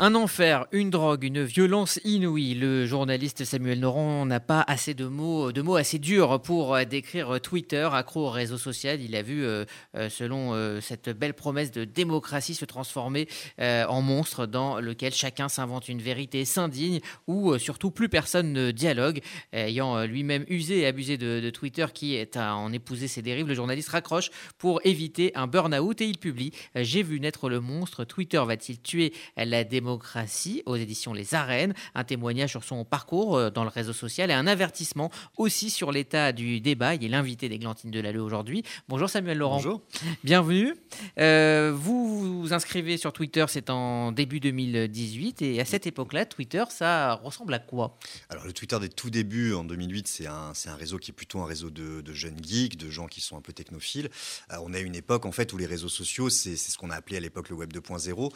Un enfer, une drogue, une violence inouïe. Le journaliste Samuel Noran n'a pas assez de mots, de mots assez durs pour euh, décrire Twitter, accro au réseau social. Il a vu, euh, euh, selon cette belle promesse de démocratie, se transformer en monstre dans lequel chacun s'invente une vérité, s'indigne ou surtout plus personne ne dialogue. Ayant lui-même usé et abusé de, Twitter qui est à en épouser ses dérives, le journaliste raccroche pour éviter un burn-out et il publie J'ai vu naître le monstre. Twitter va-t-il tuer la démocratie démocratie aux éditions Les Arènes, un témoignage sur son parcours euh, dans le réseau social et un avertissement aussi sur l'état du débat. Il est l'invité d'Églantine Delalleux aujourd'hui. Bonjour Samuel Laurent. Bonjour. Bienvenue. Euh, vous vous inscrivez sur Twitter, c'est en début 2018 et à cette époque-là, Twitter, ça ressemble à quoi? Alors le Twitter des tout débuts en 2008, c'est un, un réseau qui est plutôt un réseau de, jeunes geeks, de gens qui sont un peu technophiles. Euh, on a une époque en fait où les réseaux sociaux, c'est ce qu'on a appelé à l'époque le web 2.0.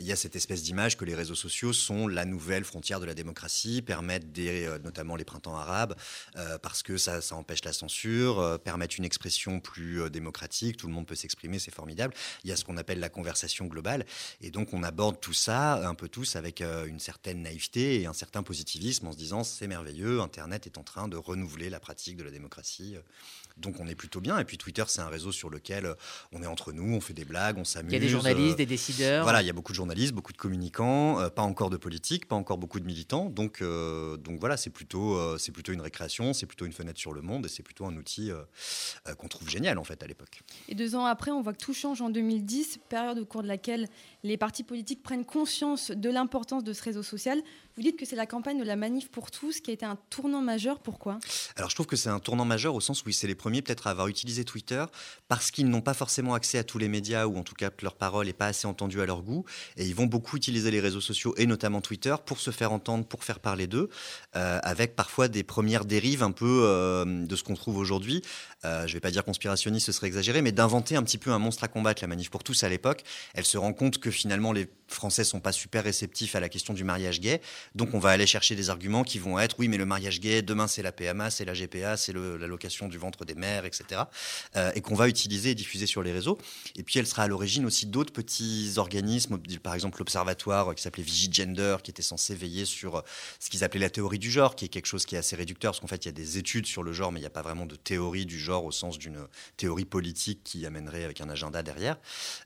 il y a cette espèce d'image que les réseaux sociaux sont la nouvelle frontière de la démocratie, permettent des, euh, notamment les printemps arabes, euh, parce que ça, ça, empêche la censure, euh, permettent une expression plus démocratique, tout le monde peut s'exprimer, c'est formidable. Il y a ce qu'on appelle la conversation globale, et donc on aborde tout ça un peu tous avec une certaine naïveté et un certain positivisme en se disant c'est merveilleux, Internet est en train de renouveler la pratique de la démocratie. Donc on est plutôt bien. Et puis Twitter, c'est un réseau sur lequel on est entre nous, on fait des blagues, on s'amuse. Il y a des journalistes, des décideurs. Voilà, il y a beaucoup de journalistes, beaucoup de communicants euh, pas encore de politique, pas encore beaucoup de militants. Donc, euh, donc voilà, c'est plutôt, euh, c'est plutôt une récréation, c'est plutôt une fenêtre sur le monde et c'est plutôt un outil qu'on trouve génial en fait à l'époque. Et deux ans après, on voit que tout change en 2010, période au cours de laquelle les partis politiques prennent conscience de l'importance de ce réseau social. Vous dites que c'est la campagne de la manif pour tous qui a été un tournant majeur. Pourquoi? Alors je trouve que c'est un tournant majeur au sens où c'est les premiers peut-être à avoir utilisé Twitter parce qu'ils n'ont pas forcément accès à tous les médias ou en tout cas que leur parole n'est pas assez entendue à leur goût et ils vont beaucoup utiliser les réseaux sociaux et notamment Twitter pour se faire entendre, pour faire parler d'eux, euh, avec parfois des premières dérives un peu euh, de ce qu'on trouve aujourd'hui. Euh, je ne vais pas dire conspirationniste, ce serait exagéré, mais d'inventer un petit peu un monstre à combattre, la manif pour tous à l'époque. Elle se rend compte que finalement les Français sont pas super réceptifs à la question du mariage gay, donc on va aller chercher des arguments qui vont être oui mais le mariage gay, demain c'est la PMA, c'est la GPA, c'est l'allocation du ventre des mères, etc. et qu'on va utiliser et diffuser sur les réseaux. Et puis elle sera à l'origine aussi d'autres petits organismes, par exemple l'Observatoire qui s'appelait Vigigender, qui était censé veiller sur euh, ce qu'ils appelaient la théorie du genre, qui est quelque chose qui est assez réducteur, parce qu'en fait, il y a des études sur le genre, mais il n'y a pas vraiment de théorie du genre au sens d'une théorie politique qui amènerait avec un agenda derrière.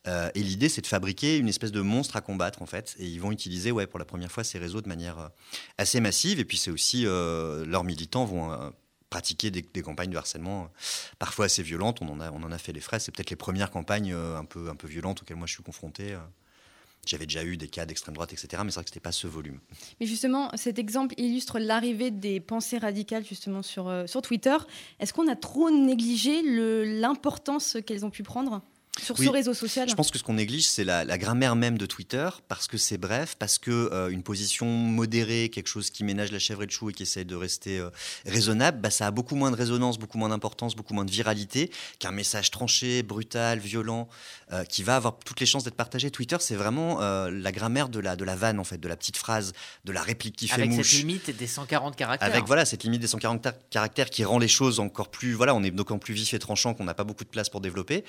Euh, et l'idée, c'est de fabriquer une de monstre à combattre, en fait. Et ils vont utiliser, ouais, pour la première fois, ces réseaux de manière euh, assez massive. Et puis, c'est aussi, leurs militants vont pratiquer des, campagnes de harcèlement parfois assez violentes. On en a, on en a fait les frais. C'est peut-être les premières campagnes un, peu, un peu violentes auxquelles moi je suis confronté. J'avais déjà eu des cas d'extrême droite, etc. Mais c'est vrai que ce n'était pas ce volume. Mais justement, cet exemple illustre l'arrivée des pensées radicales justement sur, euh, sur Twitter. Est-ce qu'on a trop négligé l'importance qu'elles ont pu prendre? Sur ce réseau social Je pense que ce qu'on néglige, c'est la, grammaire même de Twitter, parce que c'est bref, parce que euh, une position modérée, quelque chose qui ménage la chèvre et le chou et qui essaye de rester euh, raisonnable, bah, ça a beaucoup moins de résonance, beaucoup moins d'importance, beaucoup moins de viralité qu'un message tranché, brutal, violent, euh, qui va avoir toutes les chances d'être partagé. Twitter, c'est vraiment la grammaire de la, de la vanne, en fait, de la petite phrase, de la réplique qui fait mouche. Avec cette limite des 140 caractères. Avec voilà, cette limite des 140 caractères qui rend les choses encore plus... Voilà, on est d'autant plus vif et tranchant qu'on n'a pas beaucoup de place pour développer.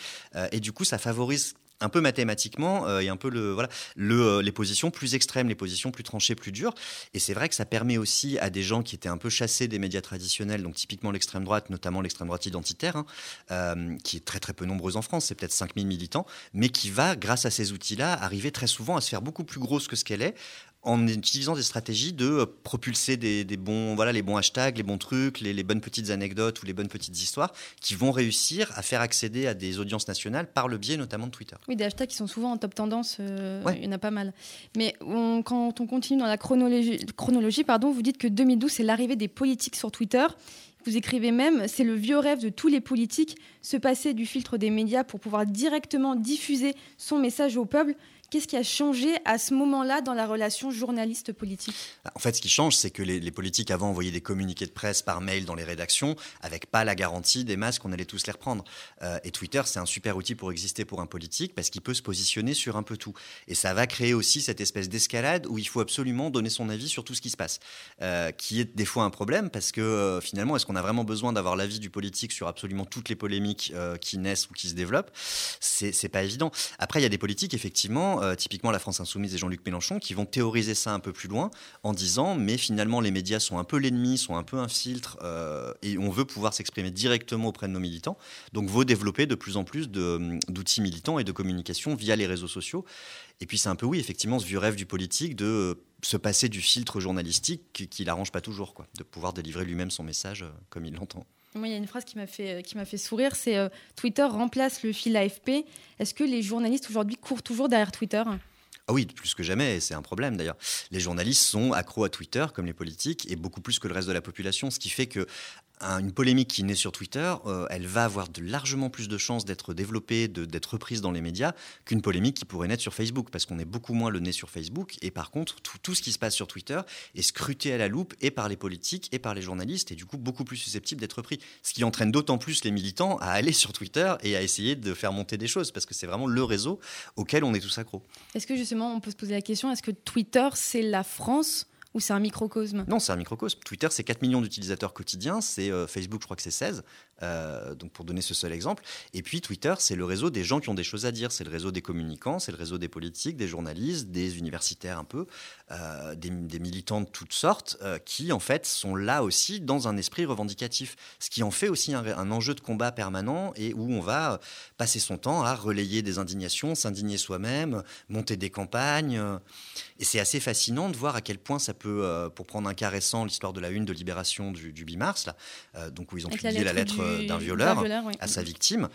et du coup, ça favorise un peu mathématiquement euh, et un peu le, voilà, euh, les positions plus extrêmes, les positions plus tranchées, plus dures. Et c'est vrai que ça permet aussi à des gens qui étaient un peu chassés des médias traditionnels, donc typiquement l'extrême droite, notamment l'extrême droite identitaire, hein, euh, qui est très très peu nombreuse en France, c'est peut-être 5000 militants, mais qui va, grâce à ces outils-là, arriver très souvent à se faire beaucoup plus grosse que ce qu'elle est, en utilisant des stratégies de euh, propulser des, bons, voilà, les bons hashtags, les bons trucs, les, bonnes petites anecdotes ou les bonnes petites histoires qui vont réussir à faire accéder à des audiences nationales par le biais notamment de Twitter. Oui, des hashtags qui sont souvent en top tendance, euh, il y en a pas mal. Mais quand on continue dans la chronologie, chronologie pardon, vous dites que 2012, c'est l'arrivée des politiques sur Twitter. Vous écrivez même, c'est le vieux rêve de tous les politiques, se passer du filtre des médias pour pouvoir directement diffuser son message au peuple. Qu'est-ce qui a changé à ce moment-là dans la relation journaliste-politique bah, En fait, ce qui change, c'est que les, politiques avant envoyaient des communiqués de presse par mail dans les rédactions avec pas la garantie des masques qu'on allait tous les reprendre. Euh, et Twitter, c'est un super outil pour exister pour un politique parce qu'il peut se positionner sur un peu tout. Et ça va créer aussi cette espèce d'escalade où il faut absolument donner son avis sur tout ce qui se passe, euh, qui est des fois un problème parce que euh, finalement, est-ce qu'on a vraiment besoin d'avoir l'avis du politique sur absolument toutes les polémiques qui naissent ou qui se développent? C'est pas évident. Après, il y a des politiques, effectivement euh, typiquement la France Insoumise et Jean-Luc Mélenchon, qui vont théoriser ça un peu plus loin en disant mais finalement les médias sont un peu l'ennemi, sont un peu un filtre euh, et on veut pouvoir s'exprimer directement auprès de nos militants. Donc, vaut développer de plus en plus d'outils militants et de communication via les réseaux sociaux. Et puis, c'est un peu, oui, effectivement, ce vieux rêve du politique de se passer du filtre journalistique qui l'arrange pas toujours, quoi, de pouvoir délivrer lui-même son message comme il l'entend. Il y a une phrase qui m'a fait, qui m'a fait sourire, c'est euh, Twitter remplace le fil AFP. Est-ce que les journalistes aujourd'hui courent toujours derrière Twitter? Ah oui, plus que jamais, et c'est un problème d'ailleurs. Les journalistes sont accros à Twitter, comme les politiques, et beaucoup plus que le reste de la population, ce qui fait que une polémique qui naît sur Twitter, euh, elle va avoir largement plus de chances d'être développée, d'être reprise dans les médias, qu'une polémique qui pourrait naître sur Facebook, parce qu'on est beaucoup moins le nez sur Facebook, et par contre, tout, tout, ce qui se passe sur Twitter est scruté à la loupe, et par les politiques, et par les journalistes, et du coup beaucoup plus susceptible d'être repris. Ce qui entraîne d'autant plus les militants à aller sur Twitter et à essayer de faire monter des choses, parce que c'est vraiment le réseau auquel on est tous accros. Est-ce que justement, on peut se poser la question, est-ce que Twitter, c'est la France ou c'est un microcosme? Non, c'est un microcosme. Twitter, c'est 4 millions d'utilisateurs quotidiens. C'est euh, Facebook, je crois que c'est 16. Euh, donc pour donner ce seul exemple. Et puis Twitter, c'est le réseau des gens qui ont des choses à dire. C'est le réseau des communicants, c'est le réseau des politiques, des journalistes, des universitaires un peu, euh, des, militants de toutes sortes, qui en fait sont là aussi dans un esprit revendicatif. Ce qui en fait aussi un, un enjeu de combat permanent et où on va passer son temps à relayer des indignations, s'indigner soi-même, monter des campagnes. Et c'est assez fascinant de voir à quel point ça peut, euh, pour prendre un cas récent, l'histoire de la une de Libération du, du 8 mars, là, euh, donc où ils ont publié la lettre, euh, d'un violeur, à sa victime,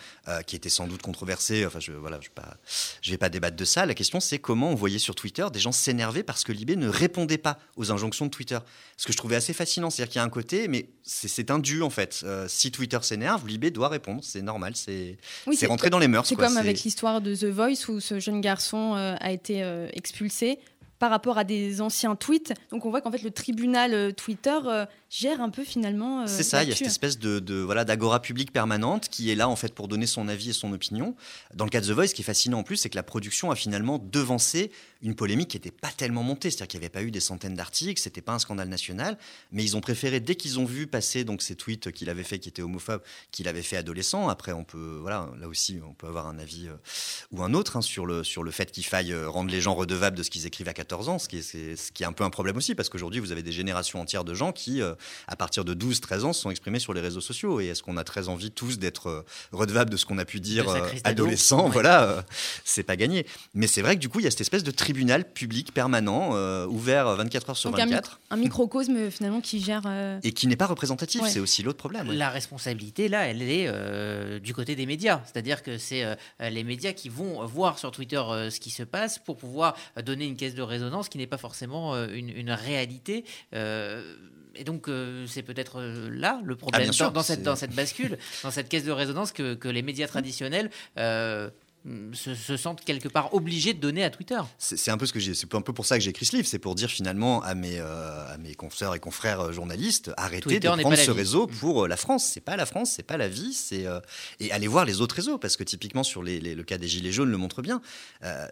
qui était sans doute controversée. Enfin, je voilà, je ne vais, pas débattre de ça. La question, c'est comment on voyait sur Twitter des gens s'énerver parce que Libé ne répondait pas aux injonctions de Twitter. Ce que je trouvais assez fascinant, c'est-à-dire qu'il y a un côté, mais c'est un dû en fait. si Twitter s'énerve, Libé doit répondre, c'est normal, c'est oui, rentré dans les mœurs. C'est comme avec l'histoire de The Voice où ce jeune garçon a été expulsé par rapport à des anciens tweets. Donc on voit qu'en fait le tribunal euh, Twitter euh, gère un peu finalement. Euh, c'est ça, il y a cette espèce de, voilà d'agora publique permanente qui est là en fait pour donner son avis et son opinion. Dans le cas de The Voice, ce qui est fascinant en plus, c'est que la production a finalement devancé une polémique qui n'était pas tellement montée, c'est-à-dire qu'il n'y avait pas eu des centaines d'articles, c'était pas un scandale national, mais ils ont préféré dès qu'ils ont vu passer donc ces tweets qu'il avait fait qui étaient homophobes, qu'il avait fait adolescent. Après, on peut voilà, là aussi, on peut avoir un avis ou un autre hein, sur le sur le fait qu'il faille rendre les gens redevables de ce qu'ils écrivent à 14 ans, ce qui est, ce qui est un peu un problème aussi, parce qu'aujourd'hui, vous avez des générations entières de gens qui, euh, à partir de 12-13 ans, se sont exprimés sur les réseaux sociaux. Et est-ce qu'on a très envie tous d'être euh, redevables de ce qu'on a pu dire euh, adolescent Voilà, c'est pas gagné. Mais c'est vrai que du coup, il y a cette espèce de tribunal public permanent, ouvert 24 heures sur 24. Un, microcosme finalement qui gère. Et qui n'est pas représentatif, c'est aussi l'autre problème. La responsabilité, là, elle est du côté des médias. C'est-à-dire que c'est les médias qui vont voir sur Twitter ce qui se passe pour pouvoir donner une caisse de résonance qui n'est pas forcément euh, une, réalité. Euh, et donc, euh, c'est peut-être là le problème, ah, dans, cette, dans cette bascule, dans cette caisse de résonance que, que les médias traditionnels se, sentent quelque part obligés de donner à Twitter. C'est un peu ce que j'ai, c'est un peu pour ça que j'ai écrit ce livre, c'est pour dire finalement à mes euh, à mes consoeurs et confrères euh, journalistes, arrêtez de prendre ce réseau pour euh, la France. C'est pas la France, c'est pas la vie, c'est et allez voir les autres réseaux parce que typiquement sur les, le cas des gilets jaunes le montre bien.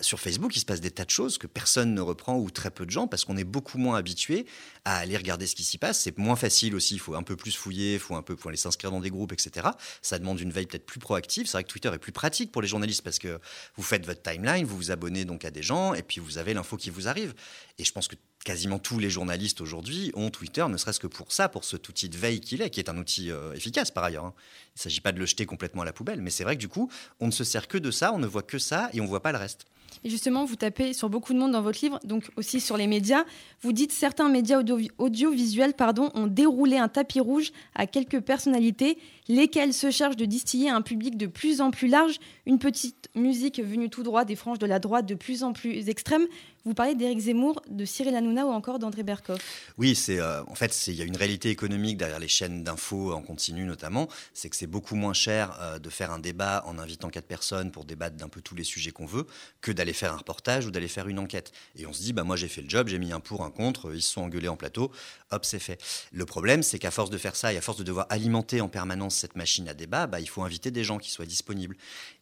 sur Facebook, il se passe des tas de choses que personne ne reprend ou très peu de gens parce qu'on est beaucoup moins habitué à aller regarder ce qui s'y passe. C'est moins facile aussi, il faut un peu plus fouiller, il faut un peu faut aller s'inscrire dans des groupes, etc. Ça demande une veille peut-être plus proactive. C'est vrai que Twitter est plus pratique pour les journalistes parce que vous faites votre timeline, vous vous abonnez donc à des gens, et puis vous avez l'info qui vous arrive. Et je pense que quasiment tous les journalistes aujourd'hui ont Twitter, ne serait-ce que pour ça, pour cet outil de veille qu'il est, qui est un outil euh, efficace par ailleurs. Hein. Il ne s'agit pas de le jeter complètement à la poubelle, mais c'est vrai que du coup, on ne se sert que de ça, on ne voit que ça, et on ne voit pas le reste. Et justement, vous tapez sur beaucoup de monde dans votre livre, donc aussi sur les médias. Vous dites certains médias audiovisuels pardon, ont déroulé un tapis rouge à quelques personnalités, lesquelles se chargent de distiller un public de plus en plus large une petite musique venue tout droit des franges de la droite de plus en plus extrêmes. Vous parlez d'Éric Zemmour, de Cyril Hanouna ou encore d'André Berkoff. Oui, c'est euh, en fait il y a une réalité économique derrière les chaînes d'infos en continu notamment, c'est que c'est beaucoup moins cher euh, de faire un débat en invitant quatre personnes pour débattre d'un peu tous les sujets qu'on veut que d'aller faire un reportage ou d'aller faire une enquête. Et on se dit bah moi j'ai fait le job, j'ai mis un pour un contre, ils se sont engueulés en plateau, hop c'est fait. Le problème c'est qu'à force de faire ça et à force de devoir alimenter en permanence cette machine à débat, bah, il faut inviter des gens qui soient disponibles.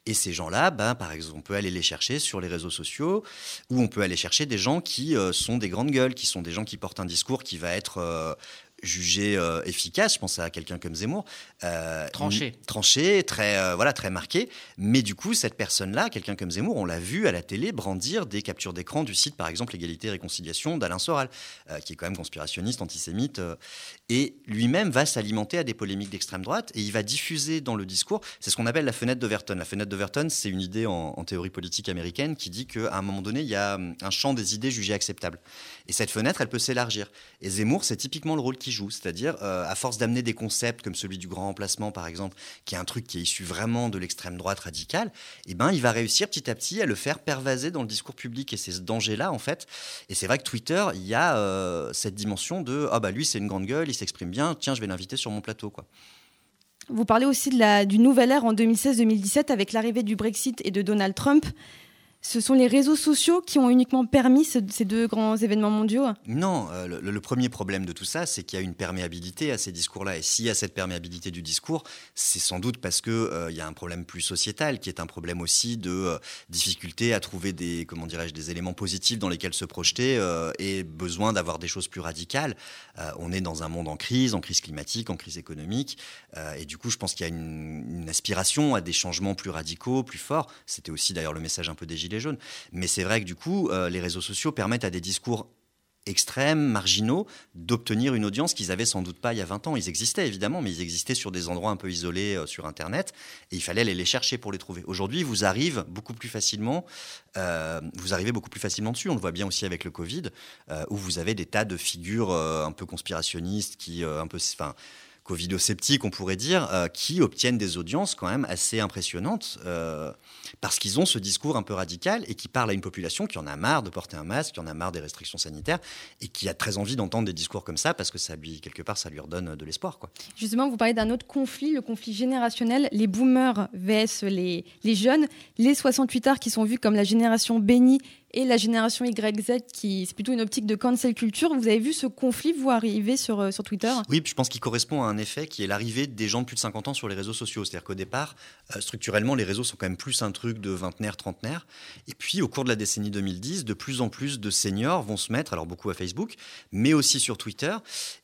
Et ces gens-là, bah, par exemple, on peut aller les chercher sur les réseaux sociaux, ou on peut aller chercher des gens qui euh, sont des grandes gueules, qui sont des gens qui portent un discours qui va être euh, jugé euh, efficace. Je pense à quelqu'un comme Zemmour. Euh, tranché. Tranché, très, euh, voilà, très marqué. Mais du coup, cette personne-là, quelqu'un comme Zemmour, on l'a vu à la télé brandir des captures d'écran du site, par exemple, Égalité et Réconciliation d'Alain Soral, qui est quand même conspirationniste, antisémite. et lui-même va s'alimenter à des polémiques d'extrême droite et il va diffuser dans le discours, c'est ce qu'on appelle la fenêtre d'Overton. La fenêtre d'Overton, c'est une idée en, en, théorie politique américaine qui dit qu'à un moment donné, il y a hum, un champ des idées jugées acceptables. Et cette fenêtre, elle peut s'élargir. Et Zemmour, c'est typiquement le rôle C'est-à-dire, euh, à force d'amener des concepts comme celui du grand remplacement, par exemple, qui est un truc qui est issu vraiment de l'extrême droite radicale, eh ben, il va réussir petit à petit à le faire pervaser dans le discours public. Et c'est ce danger-là, en fait. Et c'est vrai que Twitter, il y a euh, cette dimension de Ah, bah lui, c'est une grande gueule, il s'exprime bien, tiens, je vais l'inviter sur mon plateau, quoi. Vous parlez aussi de la, du nouvel ère en 2016-2017 avec l'arrivée du Brexit et de Donald Trump ce sont les réseaux sociaux qui ont uniquement permis ces deux grands événements mondiaux Non, euh, le, premier problème de tout ça, c'est qu'il y a une perméabilité à ces discours-là. Et s'il y a cette perméabilité du discours, c'est sans doute parce qu'il euh, y a un problème plus sociétal, qui est un problème aussi de euh, difficulté à trouver des, comment des éléments positifs dans lesquels se projeter et besoin d'avoir des choses plus radicales. on est dans un monde en crise, en crise climatique, en crise économique. et du coup, je pense qu'il y a une, une, aspiration à des changements plus radicaux, plus forts. C'était aussi d'ailleurs le message un peu des les jaunes. Mais c'est vrai que du coup, euh, les réseaux sociaux permettent à des discours extrêmes, marginaux, d'obtenir une audience qu'ils avaient sans doute pas il y a 20 ans. Ils existaient évidemment, mais ils existaient sur des endroits un peu isolés euh, sur Internet, et il fallait aller les chercher pour les trouver. Aujourd'hui, vous arrivez beaucoup plus facilement, euh, vous arrivez beaucoup plus facilement dessus. On le voit bien aussi avec le Covid, où vous avez des tas de figures un peu conspirationnistes qui, un peu, enfin covido-sceptiques, on pourrait dire, euh, qui obtiennent des audiences quand même assez impressionnantes euh, parce qu'ils ont ce discours un peu radical et qui parlent à une population qui en a marre de porter un masque, qui en a marre des restrictions sanitaires et qui a très envie d'entendre des discours comme ça parce que ça lui, quelque part, ça lui redonne de l'espoir. Justement, vous parlez d'un autre conflit, le conflit générationnel, les boomers vs les, les jeunes, les 68 arts qui sont vus comme la génération bénie et la génération YZ, qui c'est plutôt une optique de cancel culture. Vous avez vu ce conflit, vous, arriver sur, euh, sur Twitter? Oui, je pense qu'il correspond à un effet qui est l'arrivée des gens de plus de 50 ans sur les réseaux sociaux. C'est-à-dire qu'au départ, euh, structurellement, les réseaux sont quand même plus un truc de vingtenaire, trentenaire. Et puis, au cours de la décennie 2010, de plus en plus de seniors vont se mettre, alors beaucoup à Facebook, mais aussi sur Twitter.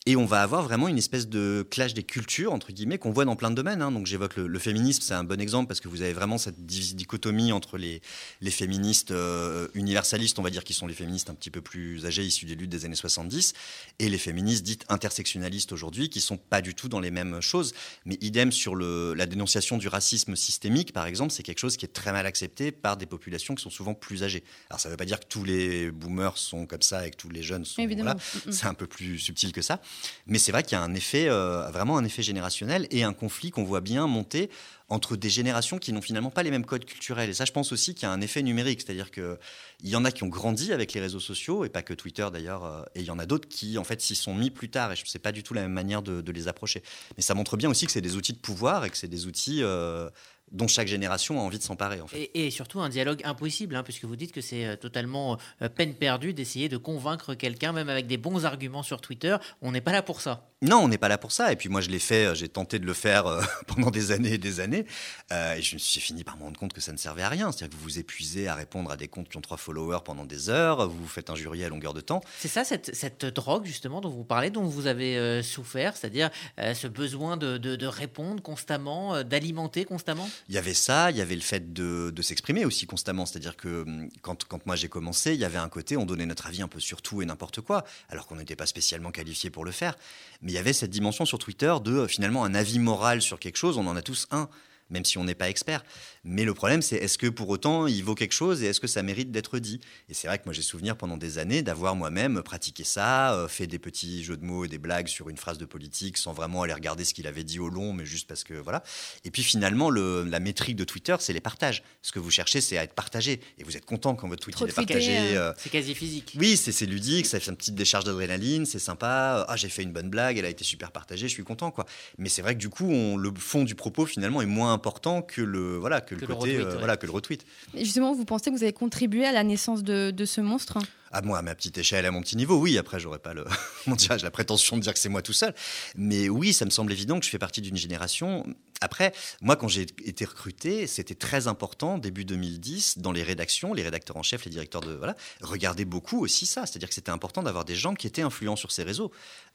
Et on va avoir vraiment une espèce de clash des cultures, entre guillemets, qu'on voit dans plein de domaines. Hein. Donc j'évoque le, féminisme, c'est un bon exemple parce que vous avez vraiment cette dichotomie entre les, les féministes euh, universalistes, on va dire, qui sont les féministes un petit peu plus âgés, issus des luttes des années 70, et les féministes dites intersectionnalistes aujourd'hui, qui sont pas du tout dans les mêmes choses. Mais idem sur le, la dénonciation du racisme systémique, par exemple, c'est quelque chose qui est très mal accepté par des populations qui sont souvent plus âgées. Alors ça ne veut pas dire que tous les boomers sont comme ça et que tous les jeunes sont... Voilà, mm, mm. c'est un peu plus subtil que ça. Mais c'est vrai qu'il y a un effet, euh, vraiment un effet générationnel et un conflit qu'on voit bien monter entre des générations qui n'ont finalement pas les mêmes codes culturels. Et ça, je pense aussi qu'il y a un effet numérique, c'est-à-dire qu'il y en a qui ont grandi avec les réseaux sociaux, et pas que Twitter d'ailleurs, euh, et il y en a d'autres qui, en fait, s'y sont mis plus tard, et je ne sais pas du tout la même manière de, les approcher. Mais ça montre bien aussi que c'est des outils de pouvoir et que c'est des outils euh, dont chaque génération a envie de s'emparer. En fait. et, surtout un dialogue impossible, hein, puisque vous dites que c'est euh, totalement euh, peine perdue d'essayer de convaincre quelqu'un, même avec des bons arguments sur Twitter. On n'est pas là pour ça. Non, on n'est pas là pour ça. Et puis moi, je l'ai fait, euh, j'ai tenté de le faire pendant des années et des années. et je me suis fini par me rendre compte que ça ne servait à rien. C'est-à-dire que vous vous épuisez à répondre à des comptes qui ont trois followers pendant des heures, vous vous faites injurier à longueur de temps. C'est ça, cette, cette, drogue, justement, dont vous parlez, dont vous avez souffert, c'est-à-dire ce besoin de, de, de répondre constamment, d'alimenter constamment? Il y avait ça, il y avait le fait de, s'exprimer aussi constamment. C'est-à-dire que hum, quand, quand moi j'ai commencé, il y avait un côté, on donnait notre avis un peu sur tout et n'importe quoi, alors qu'on n'était pas spécialement qualifié pour le faire. Mais il y avait cette dimension sur Twitter de finalement un avis moral sur quelque chose, on en a tous un même si on n'est pas expert. Mais le problème, c'est est-ce que pour autant il vaut quelque chose et est-ce que ça mérite d'être dit? Et c'est vrai que moi j'ai souvenir pendant des années d'avoir moi-même pratiqué ça, euh, fait des petits jeux de mots et des blagues sur une phrase de politique sans vraiment aller regarder ce qu'il avait dit au long, mais juste parce que voilà. Et puis finalement, le, la métrique de Twitter, c'est les partages. Ce que vous cherchez, c'est à être partagé. Et vous êtes content quand votre tweet est partagé. Euh, euh, c'est quasi physique. Oui, c'est ludique, ça fait une petite décharge d'adrénaline, c'est sympa. Ah, j'ai fait une bonne blague, elle a été super partagée, je suis content quoi. Mais c'est vrai que du coup, on, le fond du propos finalement est moins important que le, voilà, que, le côté, retweet, euh, voilà, que le retweet. justement, vous pensez que vous avez contribué à la naissance de, de ce monstre? À moi, à ma petite échelle, à mon petit niveau, oui. Après, j'aurais pas le, la prétention de dire que c'est moi tout seul. Mais oui, ça me semble évident que je fais partie d'une génération. Après, moi, quand j'ai été recruté, c'était très important, début 2010, dans les rédactions, les rédacteurs en chef, les directeurs de. Voilà, regardaient beaucoup aussi ça. C'est-à-dire que c'était important d'avoir des gens qui étaient influents sur ces réseaux.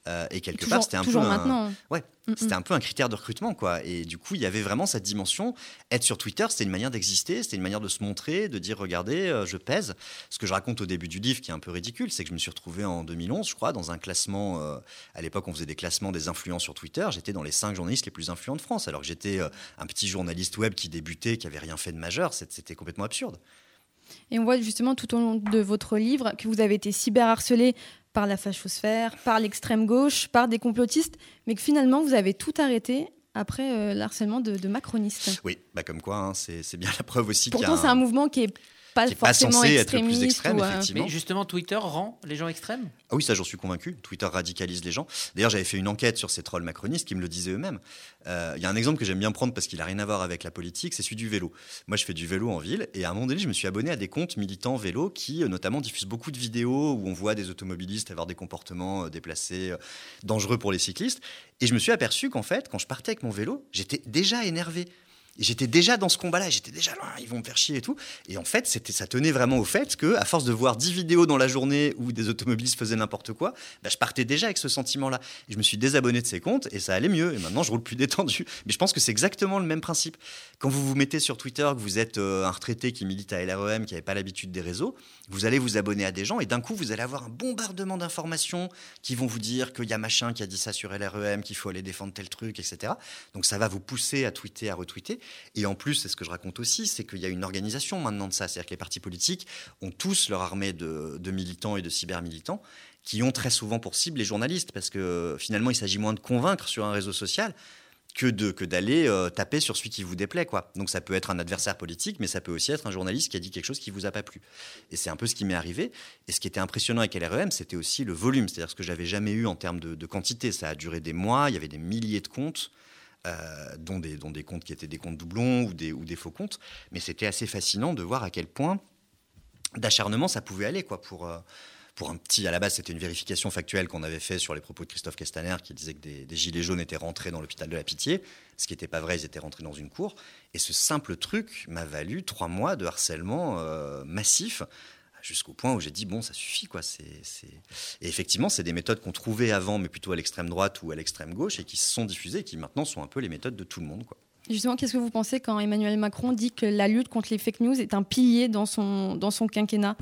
Euh, et quelque part, c'était un peu. Un, ouais, c'était un peu un critère de recrutement, quoi. Et du coup, il y avait vraiment cette dimension. Être sur Twitter, c'était une manière d'exister, c'était une manière de se montrer, de dire regardez, euh, je pèse. Ce que je raconte au début du livre, qui est un peu ridicule, c'est que je me suis retrouvé en 2011, je crois, dans un classement. Euh, à l'époque, on faisait des classements des influents sur Twitter. J'étais dans les cinq journalistes les plus influents de France, alors que j'étais un petit journaliste web qui débutait, qui avait rien fait de majeur. C'était complètement absurde. Et on voit justement tout au long de votre livre que vous avez été cyberharcelé par la fachosphère, par l'extrême gauche, par des complotistes, mais que finalement vous avez tout arrêté après euh, l'harcèlement de, macronistes. Oui, bah comme quoi, hein, c'est bien la preuve aussi. Pourtant, c'est un mouvement qui est pas forcément censé être le plus extrême, euh, effectivement. Mais justement, Twitter rend les gens extrêmes? Ah Oui, ça j'en suis convaincu. Twitter radicalise les gens. D'ailleurs, j'avais fait une enquête sur ces trolls macronistes qui me le disaient eux-mêmes. Euh, il y a un exemple que j'aime bien prendre parce qu'il n'a rien à voir avec la politique, c'est celui du vélo. Moi, je fais du vélo en ville et à un moment donné, je me suis abonné à des comptes militants vélo qui, euh, notamment, diffusent beaucoup de vidéos où on voit des automobilistes avoir des comportements déplacés, dangereux pour les cyclistes. Et je me suis aperçu qu'en fait, quand je partais avec mon vélo, j'étais déjà énervé j'étais déjà dans ce combat-là, j'étais déjà là, ils vont me faire chier et tout. Et en fait, ça tenait vraiment au fait que, à force de voir 10 vidéos dans la journée où des automobilistes faisaient n'importe quoi, bah, je partais déjà avec ce sentiment-là. Je me suis désabonné de ces comptes et ça allait mieux. Et maintenant, je roule plus détendu. Mais je pense que c'est exactement le même principe. Quand vous vous mettez sur Twitter, que vous êtes euh, un retraité qui milite à LREM, qui n'avait pas l'habitude des réseaux, vous allez vous abonner à des gens et d'un coup, vous allez avoir un bombardement d'informations qui vont vous dire qu'il y a machin qui a dit ça sur LREM, qu'il faut aller défendre tel truc, etc. Donc ça va vous pousser à tweeter, à retweeter. Et en plus, c'est ce que je raconte aussi, c'est qu'il y a une organisation maintenant de ça. C'est-à-dire que les partis politiques ont tous leur armée de, militants et de cyber-militants qui ont très souvent pour cible les journalistes, parce que finalement, il s'agit moins de convaincre sur un réseau social que de d'aller euh, taper sur celui qui vous déplaît quoi. Donc ça peut être un adversaire politique mais ça peut aussi être un journaliste qui a dit quelque chose qui vous a pas plu. Et c'est un peu ce qui m'est arrivé et ce qui était impressionnant avec LREM, c'était aussi le volume, c'est-à-dire ce que j'avais jamais eu en termes de, quantité, ça a duré des mois, il y avait des milliers de comptes euh, dont, des, comptes qui étaient des comptes doublons ou des, faux comptes. Mais c'était assez fascinant de voir à quel point d'acharnement ça pouvait aller quoi, pour, euh, pour un petit. À la base, c'était une vérification factuelle qu'on avait fait sur les propos de Christophe Castaner qui disait que des, gilets jaunes étaient rentrés dans l'hôpital de la Pitié, ce qui n'était pas vrai, ils étaient rentrés dans une cour. Et ce simple truc m'a valu trois mois de harcèlement euh, massif jusqu'au point où j'ai dit bon ça suffit quoi c'est et effectivement c'est des méthodes qu'on trouvait avant mais plutôt à l'extrême droite ou à l'extrême gauche et qui se sont diffusées et qui maintenant sont un peu les méthodes de tout le monde quoi. Justement, qu'est-ce que vous pensez quand Emmanuel Macron dit que la lutte contre les fake news est un pilier dans son, dans son quinquennat?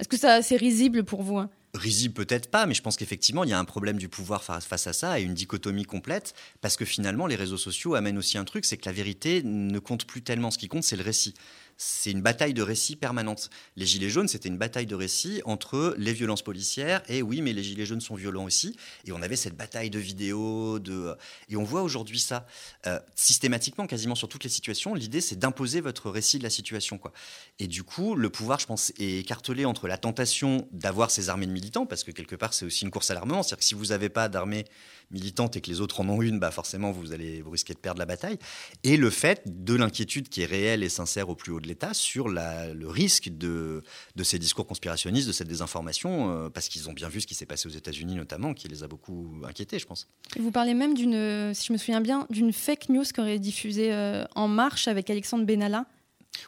Est-ce que ça c'est risible pour vous hein? Risible peut-être pas, mais je pense qu'effectivement, il y a un problème du pouvoir face à ça et une dichotomie complète, parce que finalement, les réseaux sociaux amènent aussi un truc, c'est que la vérité ne compte plus tellement. Ce qui compte, c'est le récit c'est une bataille de récits permanente. Les Gilets jaunes, c'était une bataille de récits entre les violences policières et oui, mais les Gilets jaunes sont violents aussi. Et on avait cette bataille de vidéos, de... et on voit aujourd'hui ça euh, systématiquement, quasiment sur toutes les situations. L'idée, c'est d'imposer votre récit de la situation. Quoi. Et du coup, le pouvoir, je pense, est écartelé entre la tentation d'avoir ces armées de militants, parce que quelque part, c'est aussi une course à l'armement. C'est-à-dire que si vous n'avez pas d'armée militante et que les autres en ont une, bah forcément, vous allez vous risquez de perdre la bataille. Et le fait de l'inquiétude qui est réelle et sincère au plus haut de l'État sur le risque de, de, ces discours conspirationnistes, de cette désinformation, euh, parce qu'ils ont bien vu ce qui s'est passé aux États-Unis notamment, qui les a beaucoup inquiétés, je pense. vous parlez même d'une, si je me souviens bien, d'une fake news qui aurait diffusée euh, En Marche avec Alexandre Benalla.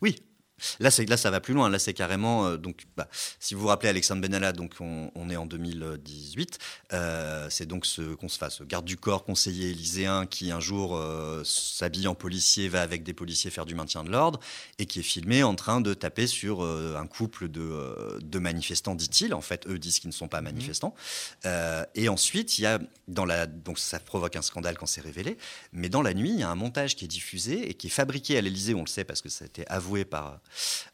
Oui, Là, là, ça va plus loin. Là, c'est carrément. Euh, donc, bah, si vous vous rappelez Alexandre Benalla, donc on, est en 2018. Euh, c'est donc ce qu'on se fasse, garde du corps, conseiller élyséen, qui un jour euh, s'habille en policier, va avec des policiers faire du maintien de l'ordre, et qui est filmé en train de taper sur un couple de, de manifestants, dit-il. En fait, eux disent qu'ils ne sont pas mmh. manifestants. et ensuite, il y a dans la. Donc, ça provoque un scandale quand c'est révélé. Mais dans la nuit, il y a un montage qui est diffusé et qui est fabriqué à l'Élysée. On le sait parce que ça a été avoué par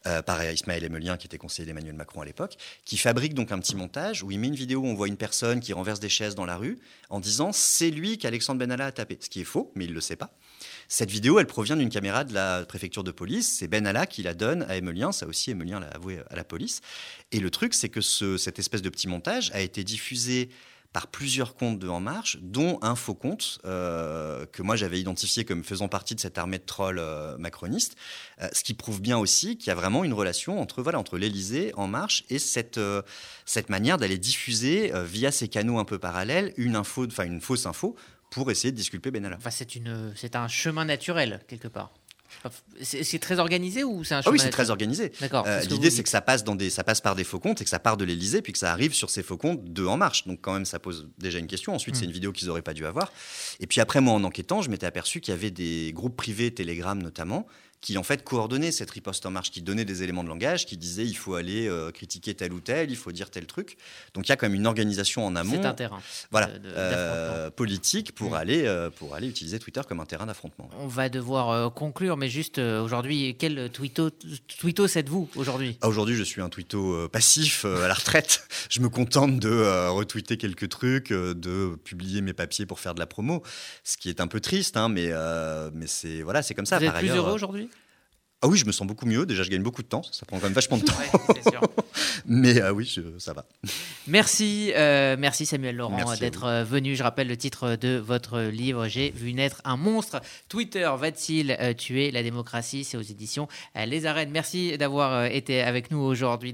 euh, par Ismaël Emelien, qui était conseiller d'Emmanuel Macron à l'époque, qui fabrique donc un petit montage où il met une vidéo où on voit une personne qui renverse des chaises dans la rue en disant c'est lui qu'Alexandre Benalla a tapé. Ce qui est faux, mais il ne le sait pas. Cette vidéo, elle provient d'une caméra de la préfecture de police. C'est Benalla qui la donne à Emelien. Ça aussi, Emelien l'a avoué à la police. Et le truc, c'est que cette espèce de petit montage a été diffusé par plusieurs comptes de En Marche, dont un faux compte euh, que moi j'avais identifié comme faisant partie de cette armée de trolls euh, macronistes, euh, ce qui prouve bien aussi qu'il y a vraiment une relation entre voilà entre l'Élysée, En Marche et cette cette manière d'aller diffuser via ces canaux un peu parallèles une info, enfin une fausse info pour essayer de disculper Benalla. Enfin, c'est un chemin naturel, quelque part. C'est très organisé ou c'est un chemin ah Oui, c'est très organisé. Euh, l'idée, c'est que ça passe, dans des, ça passe par des faux comptes et que ça part de l'Elysée, puis que ça arrive sur ces faux comptes de En Marche. Donc, quand même, ça pose déjà une question. Ensuite, c'est hmm. une vidéo qu'ils n'auraient pas dû avoir. Et puis après, moi, en enquêtant, je m'étais aperçu qu'il y avait des groupes privés, Telegram notamment, qui en fait coordonnait cette riposte en marche, qui donnait des éléments de langage, qui disait il faut aller euh, critiquer tel ou tel, il faut dire tel truc. Donc il y a quand même une organisation en amont, c'est un terrain, voilà, euh, politique pour aller euh, pour aller utiliser Twitter comme un terrain d'affrontement. On va devoir conclure, mais juste aujourd'hui, quel tweetos, tweetos êtes-vous aujourd'hui? Ah, Aujourd'hui, je suis un tweeto passif à la retraite. je me contente de retweeter quelques trucs, de publier mes papiers pour faire de la promo, ce qui est un peu triste, hein, mais mais c'est voilà, c'est comme ça. Vous êtes plus heureux aujourd'hui? Ah oui, je me sens beaucoup mieux. Déjà, je gagne beaucoup de temps. Ça prend quand même vachement de temps. Mais ah oui, ça va. Merci, euh, merci Samuel Laurent d'être euh, venu. Je rappelle le titre de votre livre. J'ai vu naître un monstre. Twitter va-t-il euh, tuer la démocratie? C'est aux éditions Les Arènes. Merci d'avoir été avec nous aujourd'hui.